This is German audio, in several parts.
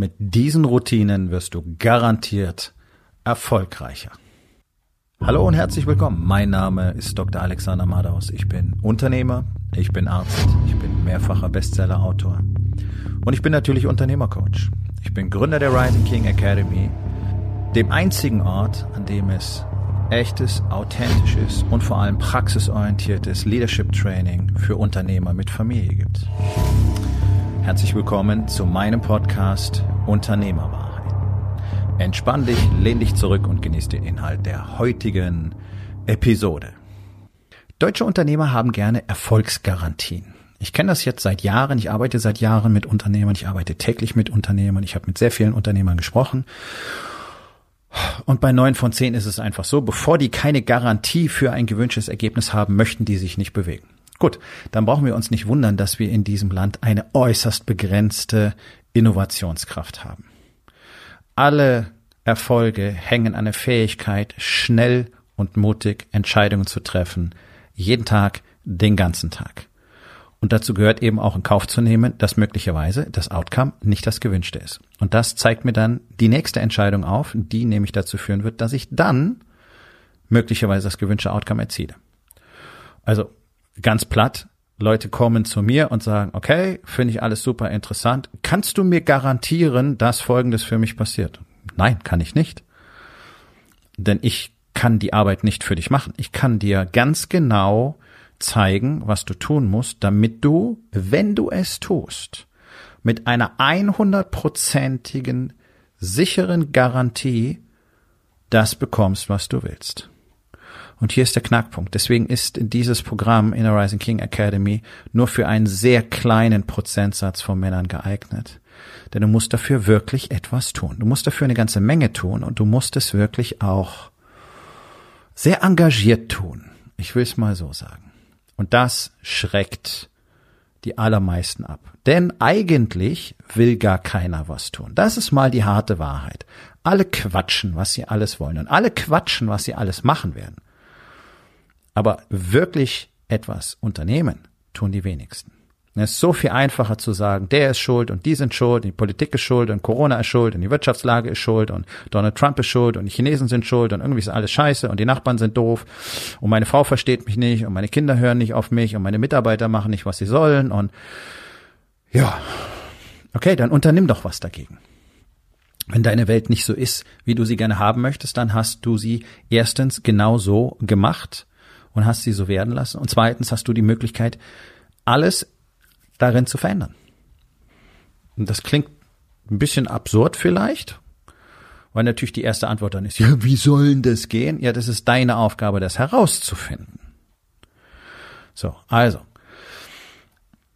Mit diesen Routinen wirst du garantiert erfolgreicher. Hallo und herzlich willkommen. Mein Name ist Dr. Alexander Madaus. Ich bin Unternehmer, ich bin Arzt, ich bin mehrfacher Bestseller-Autor und ich bin natürlich Unternehmercoach. Ich bin Gründer der Rising King Academy, dem einzigen Ort, an dem es echtes, authentisches und vor allem praxisorientiertes Leadership Training für Unternehmer mit Familie gibt. Herzlich willkommen zu meinem Podcast Unternehmerwahrheit. Entspann dich, lehn dich zurück und genieß den Inhalt der heutigen Episode. Deutsche Unternehmer haben gerne Erfolgsgarantien. Ich kenne das jetzt seit Jahren, ich arbeite seit Jahren mit Unternehmern, ich arbeite täglich mit Unternehmern, ich habe mit sehr vielen Unternehmern gesprochen. Und bei neun von zehn ist es einfach so, bevor die keine Garantie für ein gewünschtes Ergebnis haben, möchten die sich nicht bewegen. Gut, dann brauchen wir uns nicht wundern, dass wir in diesem Land eine äußerst begrenzte Innovationskraft haben. Alle Erfolge hängen an der Fähigkeit, schnell und mutig Entscheidungen zu treffen, jeden Tag, den ganzen Tag. Und dazu gehört eben auch in Kauf zu nehmen, dass möglicherweise das Outcome nicht das gewünschte ist. Und das zeigt mir dann die nächste Entscheidung auf, die nämlich dazu führen wird, dass ich dann möglicherweise das gewünschte Outcome erziele. Also ganz platt, Leute kommen zu mir und sagen, okay, finde ich alles super interessant. Kannst du mir garantieren, dass Folgendes für mich passiert? Nein, kann ich nicht. Denn ich kann die Arbeit nicht für dich machen. Ich kann dir ganz genau zeigen, was du tun musst, damit du, wenn du es tust, mit einer 100%igen sicheren Garantie das bekommst, was du willst. Und hier ist der Knackpunkt. Deswegen ist dieses Programm in der Rising King Academy nur für einen sehr kleinen Prozentsatz von Männern geeignet. Denn du musst dafür wirklich etwas tun. Du musst dafür eine ganze Menge tun und du musst es wirklich auch sehr engagiert tun. Ich will es mal so sagen. Und das schreckt die allermeisten ab. Denn eigentlich will gar keiner was tun. Das ist mal die harte Wahrheit. Alle quatschen, was sie alles wollen. Und alle quatschen, was sie alles machen werden. Aber wirklich etwas unternehmen tun die wenigsten. Es ist so viel einfacher zu sagen, der ist schuld und die sind schuld, die Politik ist schuld und Corona ist schuld und die Wirtschaftslage ist schuld und Donald Trump ist schuld und die Chinesen sind schuld und irgendwie ist alles scheiße und die Nachbarn sind doof und meine Frau versteht mich nicht und meine Kinder hören nicht auf mich und meine Mitarbeiter machen nicht, was sie sollen und ja, okay, dann unternimm doch was dagegen. Wenn deine Welt nicht so ist, wie du sie gerne haben möchtest, dann hast du sie erstens genau so gemacht und hast sie so werden lassen. Und zweitens hast du die Möglichkeit, alles darin zu verändern. Und das klingt ein bisschen absurd vielleicht, weil natürlich die erste Antwort dann ist, ja, wie soll denn das gehen? Ja, das ist deine Aufgabe, das herauszufinden. So, also,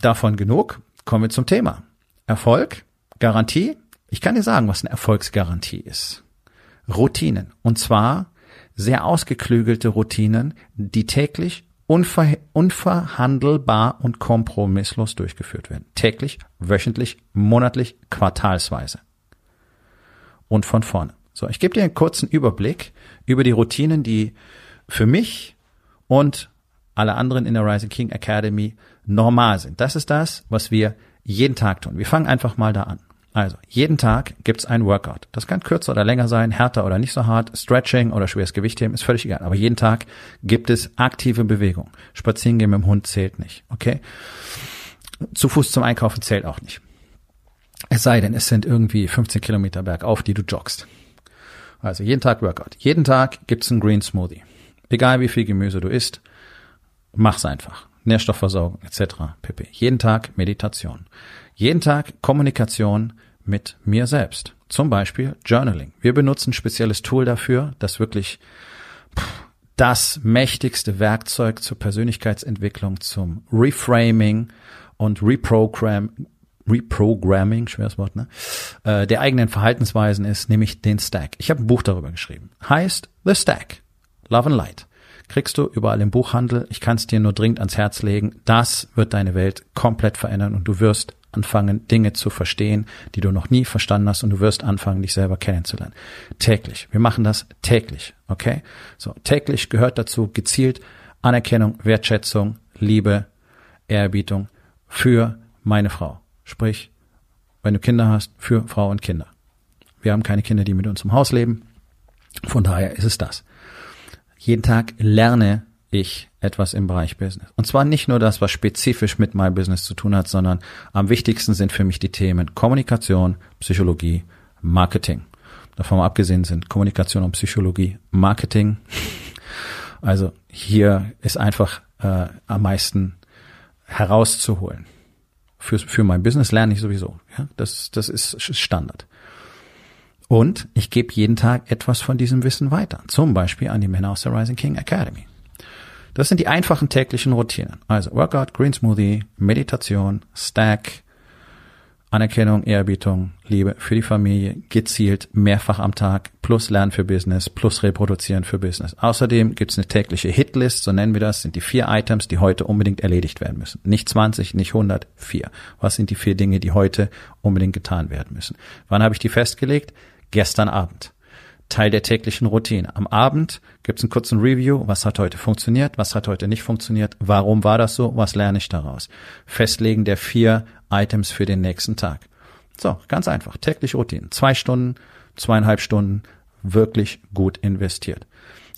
davon genug, kommen wir zum Thema. Erfolg, Garantie. Ich kann dir sagen, was eine Erfolgsgarantie ist. Routinen. Und zwar sehr ausgeklügelte Routinen, die täglich unver unverhandelbar und kompromisslos durchgeführt werden. Täglich, wöchentlich, monatlich, quartalsweise. Und von vorne. So, ich gebe dir einen kurzen Überblick über die Routinen, die für mich und alle anderen in der Rising King Academy normal sind. Das ist das, was wir jeden Tag tun. Wir fangen einfach mal da an. Also, jeden Tag gibt's ein Workout. Das kann kürzer oder länger sein, härter oder nicht so hart, Stretching oder schweres Gewicht heben, ist völlig egal. Aber jeden Tag gibt es aktive Bewegung. Spazieren gehen mit dem Hund zählt nicht, okay? Zu Fuß zum Einkaufen zählt auch nicht. Es sei denn, es sind irgendwie 15 Kilometer bergauf, die du joggst. Also jeden Tag Workout. Jeden Tag gibt's einen Green Smoothie. Egal wie viel Gemüse du isst, mach's einfach. Nährstoffversorgung etc. pp. Jeden Tag Meditation. Jeden Tag Kommunikation mit mir selbst. Zum Beispiel Journaling. Wir benutzen ein spezielles Tool dafür, das wirklich das mächtigste Werkzeug zur Persönlichkeitsentwicklung, zum Reframing und Reprogram, Reprogramming, schweres Wort, ne? Äh, der eigenen Verhaltensweisen ist, nämlich den Stack. Ich habe ein Buch darüber geschrieben. Heißt The Stack. Love and Light. Kriegst du überall im Buchhandel. Ich kann es dir nur dringend ans Herz legen. Das wird deine Welt komplett verändern und du wirst anfangen, Dinge zu verstehen, die du noch nie verstanden hast und du wirst anfangen, dich selber kennenzulernen. Täglich. Wir machen das täglich. Okay? So. Täglich gehört dazu gezielt Anerkennung, Wertschätzung, Liebe, Ehrerbietung für meine Frau. Sprich, wenn du Kinder hast, für Frau und Kinder. Wir haben keine Kinder, die mit uns im Haus leben. Von daher ist es das. Jeden Tag lerne ich etwas im Bereich Business. Und zwar nicht nur das, was spezifisch mit My Business zu tun hat, sondern am wichtigsten sind für mich die Themen Kommunikation, Psychologie, Marketing. Davon abgesehen sind Kommunikation und Psychologie, Marketing. Also hier ist einfach äh, am meisten herauszuholen. Für, für mein Business lerne ich sowieso. Ja? Das, das ist Standard. Und ich gebe jeden Tag etwas von diesem Wissen weiter. Zum Beispiel an die Männer aus der Rising King Academy. Das sind die einfachen täglichen Routinen. Also Workout, Green Smoothie, Meditation, Stack, Anerkennung, Ehrerbietung, Liebe für die Familie, gezielt mehrfach am Tag, plus Lernen für Business, plus Reproduzieren für Business. Außerdem gibt es eine tägliche Hitlist, so nennen wir das, sind die vier Items, die heute unbedingt erledigt werden müssen. Nicht 20, nicht 100, vier. Was sind die vier Dinge, die heute unbedingt getan werden müssen? Wann habe ich die festgelegt? Gestern Abend. Teil der täglichen Routine. Am Abend gibt es einen kurzen Review, was hat heute funktioniert, was hat heute nicht funktioniert, warum war das so, was lerne ich daraus. Festlegen der vier Items für den nächsten Tag. So, ganz einfach, tägliche Routine. Zwei Stunden, zweieinhalb Stunden, wirklich gut investiert.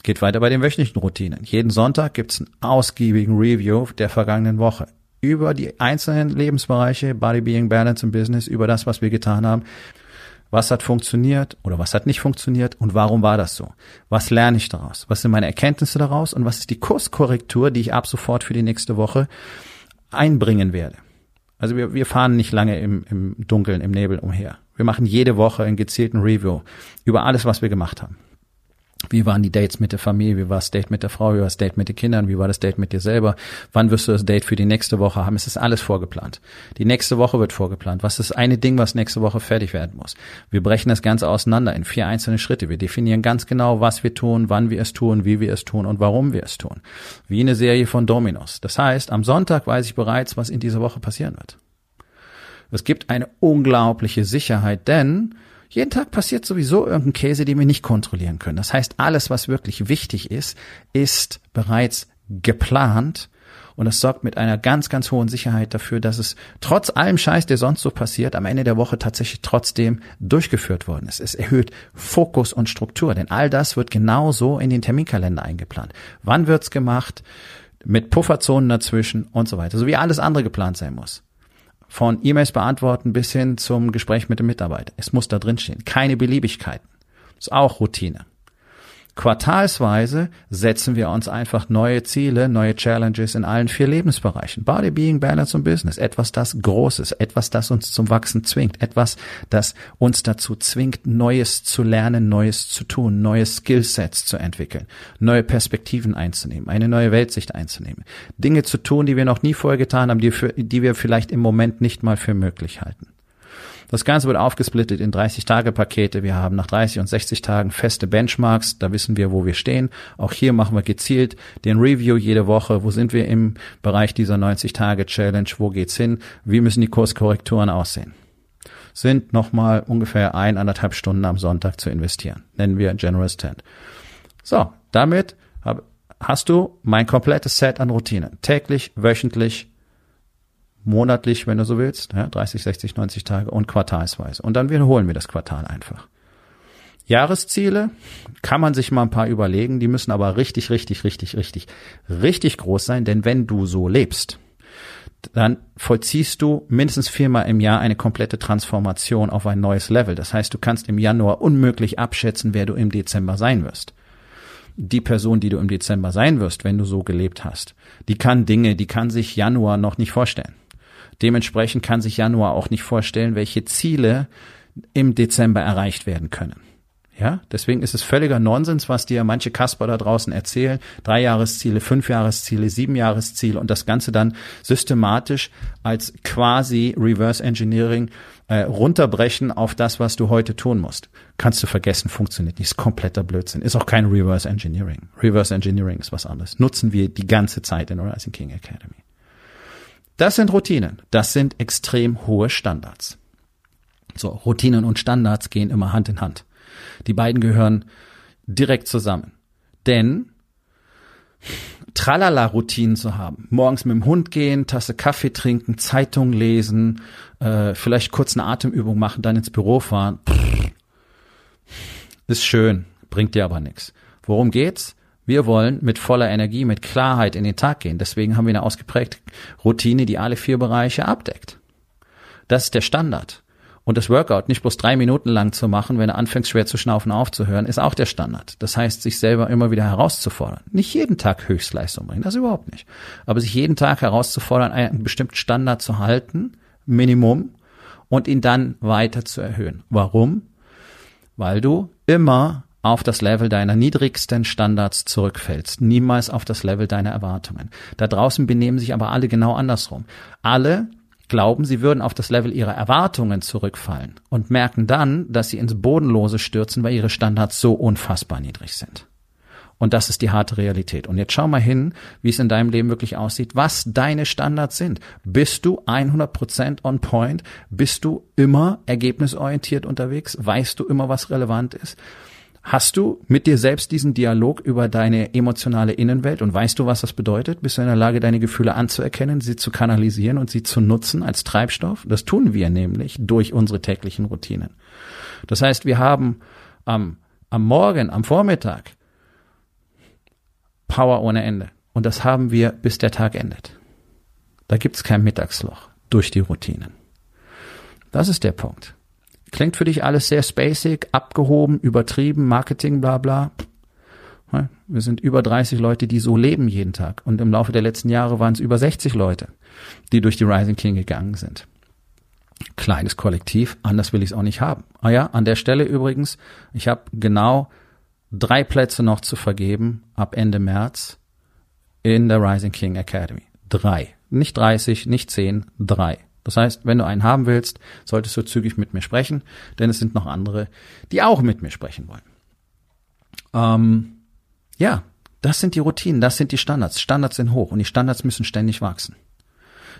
Geht weiter bei den wöchentlichen Routinen. Jeden Sonntag gibt es einen ausgiebigen Review der vergangenen Woche über die einzelnen Lebensbereiche, Body, Being, Balance und Business, über das, was wir getan haben. Was hat funktioniert oder was hat nicht funktioniert und warum war das so? Was lerne ich daraus? Was sind meine Erkenntnisse daraus und was ist die Kurskorrektur, die ich ab sofort für die nächste Woche einbringen werde? Also wir, wir fahren nicht lange im, im Dunkeln, im Nebel umher. Wir machen jede Woche einen gezielten Review über alles, was wir gemacht haben. Wie waren die Dates mit der Familie? Wie war das Date mit der Frau? Wie war das Date mit den Kindern? Wie war das Date mit dir selber? Wann wirst du das Date für die nächste Woche haben? Es ist alles vorgeplant. Die nächste Woche wird vorgeplant. Was ist das eine Ding, was nächste Woche fertig werden muss? Wir brechen das Ganze auseinander in vier einzelne Schritte. Wir definieren ganz genau, was wir tun, wann wir es tun, wie wir es tun und warum wir es tun. Wie eine Serie von Dominos. Das heißt, am Sonntag weiß ich bereits, was in dieser Woche passieren wird. Es gibt eine unglaubliche Sicherheit, denn jeden Tag passiert sowieso irgendein Käse, den wir nicht kontrollieren können. Das heißt, alles, was wirklich wichtig ist, ist bereits geplant und das sorgt mit einer ganz, ganz hohen Sicherheit dafür, dass es trotz allem Scheiß, der sonst so passiert, am Ende der Woche tatsächlich trotzdem durchgeführt worden ist. Es erhöht Fokus und Struktur, denn all das wird genauso in den Terminkalender eingeplant. Wann wird's gemacht? Mit Pufferzonen dazwischen und so weiter, so wie alles andere geplant sein muss. Von E-Mails beantworten bis hin zum Gespräch mit dem Mitarbeiter. Es muss da drin stehen. Keine Beliebigkeiten. ist auch Routine. Quartalsweise setzen wir uns einfach neue Ziele, neue Challenges in allen vier Lebensbereichen. Body, Being, Balance und Business. Etwas, das Großes. Etwas, das uns zum Wachsen zwingt. Etwas, das uns dazu zwingt, Neues zu lernen, Neues zu tun, neue Skillsets zu entwickeln, neue Perspektiven einzunehmen, eine neue Weltsicht einzunehmen. Dinge zu tun, die wir noch nie vorher getan haben, die, für, die wir vielleicht im Moment nicht mal für möglich halten. Das Ganze wird aufgesplittet in 30-Tage-Pakete. Wir haben nach 30 und 60 Tagen feste Benchmarks. Da wissen wir, wo wir stehen. Auch hier machen wir gezielt den Review jede Woche. Wo sind wir im Bereich dieser 90-Tage-Challenge? Wo geht's hin? Wie müssen die Kurskorrekturen aussehen? Sind nochmal ungefähr eineinhalb Stunden am Sonntag zu investieren. Nennen wir Generous Tent. So, damit hast du mein komplettes Set an Routinen. Täglich, wöchentlich, monatlich, wenn du so willst, ja, 30, 60, 90 Tage und quartalsweise. Und dann wiederholen wir das Quartal einfach. Jahresziele kann man sich mal ein paar überlegen, die müssen aber richtig, richtig, richtig, richtig, richtig groß sein, denn wenn du so lebst, dann vollziehst du mindestens viermal im Jahr eine komplette Transformation auf ein neues Level. Das heißt, du kannst im Januar unmöglich abschätzen, wer du im Dezember sein wirst. Die Person, die du im Dezember sein wirst, wenn du so gelebt hast, die kann Dinge, die kann sich Januar noch nicht vorstellen. Dementsprechend kann sich Januar auch nicht vorstellen, welche Ziele im Dezember erreicht werden können. Ja, deswegen ist es völliger Nonsens, was dir manche Kasper da draußen erzählen. Drei Jahresziele, fünf Jahresziele, sieben Jahresziele und das Ganze dann systematisch als quasi Reverse Engineering äh, runterbrechen auf das, was du heute tun musst. Kannst du vergessen, funktioniert nicht. Ist kompletter Blödsinn. Ist auch kein Reverse Engineering. Reverse Engineering ist was anderes. Nutzen wir die ganze Zeit in Rising King Academy. Das sind Routinen. Das sind extrem hohe Standards. So, Routinen und Standards gehen immer Hand in Hand. Die beiden gehören direkt zusammen. Denn Tralala-Routinen zu haben. Morgens mit dem Hund gehen, Tasse Kaffee trinken, Zeitung lesen, äh, vielleicht kurz eine Atemübung machen, dann ins Büro fahren. Ist schön, bringt dir aber nichts. Worum geht's? Wir wollen mit voller Energie, mit Klarheit in den Tag gehen. Deswegen haben wir eine ausgeprägte Routine, die alle vier Bereiche abdeckt. Das ist der Standard. Und das Workout nicht bloß drei Minuten lang zu machen, wenn du anfängst schwer zu schnaufen aufzuhören, ist auch der Standard. Das heißt, sich selber immer wieder herauszufordern. Nicht jeden Tag Höchstleistung bringen, das überhaupt nicht. Aber sich jeden Tag herauszufordern, einen bestimmten Standard zu halten, Minimum, und ihn dann weiter zu erhöhen. Warum? Weil du immer auf das Level deiner niedrigsten Standards zurückfällst, niemals auf das Level deiner Erwartungen. Da draußen benehmen sich aber alle genau andersrum. Alle glauben, sie würden auf das Level ihrer Erwartungen zurückfallen und merken dann, dass sie ins Bodenlose stürzen, weil ihre Standards so unfassbar niedrig sind. Und das ist die harte Realität. Und jetzt schau mal hin, wie es in deinem Leben wirklich aussieht, was deine Standards sind. Bist du 100% on point? Bist du immer ergebnisorientiert unterwegs? Weißt du immer, was relevant ist? Hast du mit dir selbst diesen Dialog über deine emotionale Innenwelt und weißt du, was das bedeutet? Bist du in der Lage, deine Gefühle anzuerkennen, sie zu kanalisieren und sie zu nutzen als Treibstoff? Das tun wir nämlich durch unsere täglichen Routinen. Das heißt, wir haben am, am Morgen, am Vormittag Power ohne Ende. Und das haben wir, bis der Tag endet. Da gibt's kein Mittagsloch durch die Routinen. Das ist der Punkt. Klingt für dich alles sehr spacig, abgehoben, übertrieben, Marketing, bla bla. Wir sind über 30 Leute, die so leben jeden Tag. Und im Laufe der letzten Jahre waren es über 60 Leute, die durch die Rising King gegangen sind. Kleines Kollektiv, anders will ich es auch nicht haben. Ah ja, an der Stelle übrigens, ich habe genau drei Plätze noch zu vergeben ab Ende März in der Rising King Academy. Drei. Nicht 30, nicht 10, drei. Das heißt, wenn du einen haben willst, solltest du zügig mit mir sprechen, denn es sind noch andere, die auch mit mir sprechen wollen. Ähm, ja, das sind die Routinen, das sind die Standards. Standards sind hoch und die Standards müssen ständig wachsen.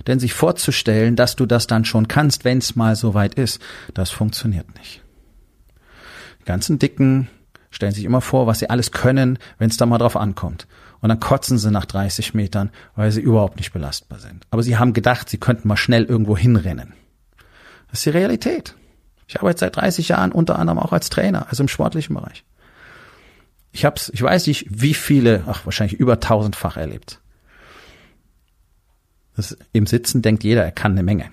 Denn sich vorzustellen, dass du das dann schon kannst, wenn es mal so weit ist, das funktioniert nicht. Die ganzen Dicken stellen sich immer vor, was sie alles können, wenn es da mal drauf ankommt und dann kotzen sie nach 30 Metern, weil sie überhaupt nicht belastbar sind. Aber sie haben gedacht, sie könnten mal schnell irgendwo hinrennen. Das ist die Realität. Ich arbeite seit 30 Jahren unter anderem auch als Trainer, also im sportlichen Bereich. Ich hab's, ich weiß nicht, wie viele, ach wahrscheinlich über tausendfach erlebt. Das, Im Sitzen denkt jeder, er kann eine Menge.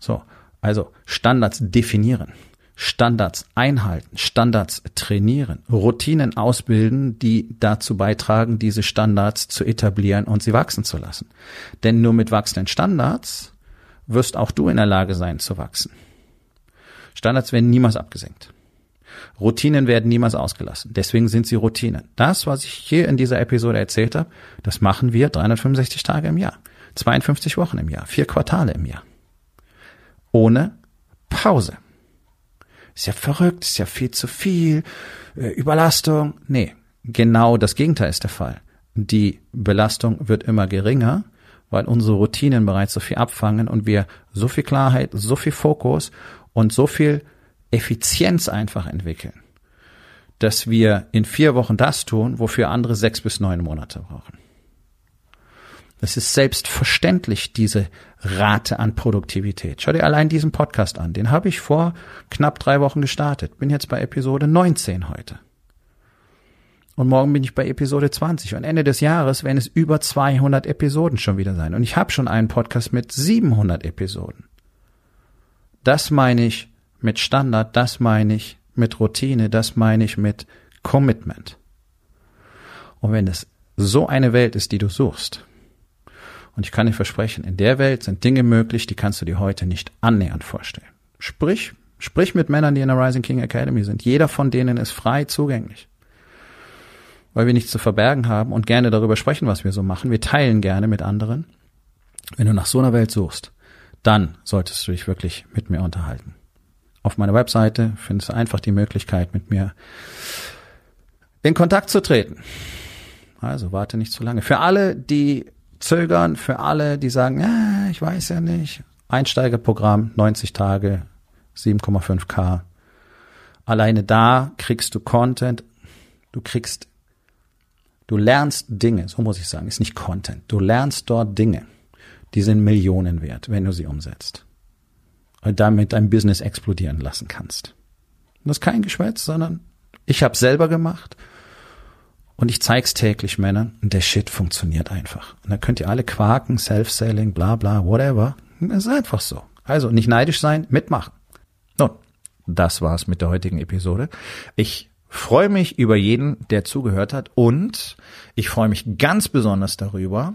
So, also Standards definieren. Standards einhalten, Standards trainieren, Routinen ausbilden, die dazu beitragen, diese Standards zu etablieren und sie wachsen zu lassen. Denn nur mit wachsenden Standards wirst auch du in der Lage sein zu wachsen. Standards werden niemals abgesenkt. Routinen werden niemals ausgelassen. Deswegen sind sie Routinen. Das, was ich hier in dieser Episode erzählt habe, das machen wir 365 Tage im Jahr, 52 Wochen im Jahr, vier Quartale im Jahr. Ohne Pause. Ist ja verrückt, ist ja viel zu viel, äh, Überlastung. Nee, genau das Gegenteil ist der Fall. Die Belastung wird immer geringer, weil unsere Routinen bereits so viel abfangen und wir so viel Klarheit, so viel Fokus und so viel Effizienz einfach entwickeln, dass wir in vier Wochen das tun, wofür andere sechs bis neun Monate brauchen. Es ist selbstverständlich, diese Rate an Produktivität. Schau dir allein diesen Podcast an. Den habe ich vor knapp drei Wochen gestartet. Bin jetzt bei Episode 19 heute. Und morgen bin ich bei Episode 20. Und Ende des Jahres werden es über 200 Episoden schon wieder sein. Und ich habe schon einen Podcast mit 700 Episoden. Das meine ich mit Standard, das meine ich mit Routine, das meine ich mit Commitment. Und wenn es so eine Welt ist, die du suchst, und ich kann dir versprechen, in der Welt sind Dinge möglich, die kannst du dir heute nicht annähernd vorstellen. Sprich, sprich mit Männern, die in der Rising King Academy sind. Jeder von denen ist frei zugänglich. Weil wir nichts zu verbergen haben und gerne darüber sprechen, was wir so machen. Wir teilen gerne mit anderen. Wenn du nach so einer Welt suchst, dann solltest du dich wirklich mit mir unterhalten. Auf meiner Webseite findest du einfach die Möglichkeit, mit mir in Kontakt zu treten. Also warte nicht zu lange. Für alle, die zögern für alle, die sagen, ja, ich weiß ja nicht. Einsteigerprogramm, 90 Tage, 7,5k. Alleine da kriegst du Content, du kriegst Du lernst Dinge, so muss ich sagen, ist nicht Content. Du lernst dort Dinge, die sind Millionen wert, wenn du sie umsetzt. Und damit dein Business explodieren lassen kannst. Und das ist kein Geschwätz, sondern ich habe selber gemacht und ich zeig's täglich Männern und der Shit funktioniert einfach. Und da könnt ihr alle quaken, Self-Selling, bla bla, whatever. Das ist einfach so. Also nicht neidisch sein, mitmachen. Nun, das war's mit der heutigen Episode. Ich freue mich über jeden, der zugehört hat und ich freue mich ganz besonders darüber,